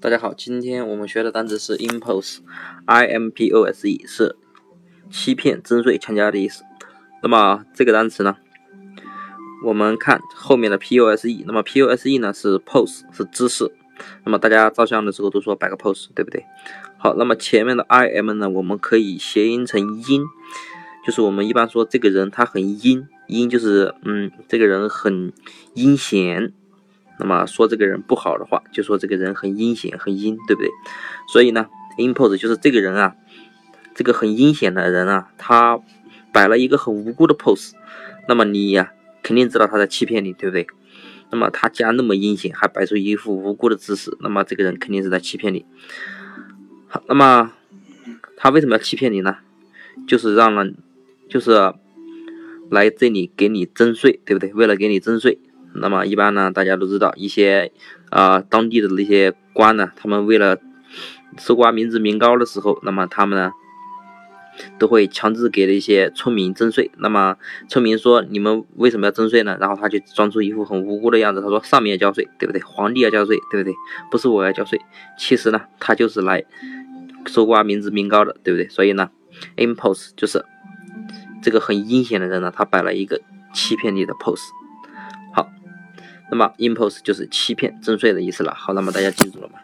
大家好，今天我们学的单词是 impose，i m p o s e 是欺骗、征税、强加的意思。那么这个单词呢，我们看后面的 p o s e，那么 p o s e 呢是 pose 是姿势。那么大家照相的时候都说摆个 pose，对不对？好，那么前面的 i m 呢，我们可以谐音成阴，就是我们一般说这个人他很阴，阴就是嗯，这个人很阴险。那么说这个人不好的话，就说这个人很阴险、很阴，对不对？所以呢，impose 就是这个人啊，这个很阴险的人啊，他摆了一个很无辜的 pose。那么你呀，肯定知道他在欺骗你，对不对？那么他既然那么阴险，还摆出一副无辜的姿势，那么这个人肯定是在欺骗你。好，那么他为什么要欺骗你呢？就是让人，就是来这里给你征税，对不对？为了给你征税。那么一般呢，大家都知道一些啊当地的那些官呢，他们为了搜刮民脂民膏的时候，那么他们呢都会强制给那些村民征税。那么村民说：“你们为什么要征税呢？”然后他就装出一副很无辜的样子，他说：“上面要交税，对不对？皇帝要交税，对不对？不是我要交税。其实呢，他就是来搜刮民脂民膏的，对不对？所以呢，impose 就是这个很阴险的人呢，他摆了一个欺骗你的 pose。那么，impose 就是欺骗、征税的意思了。好，那么大家记住了吗？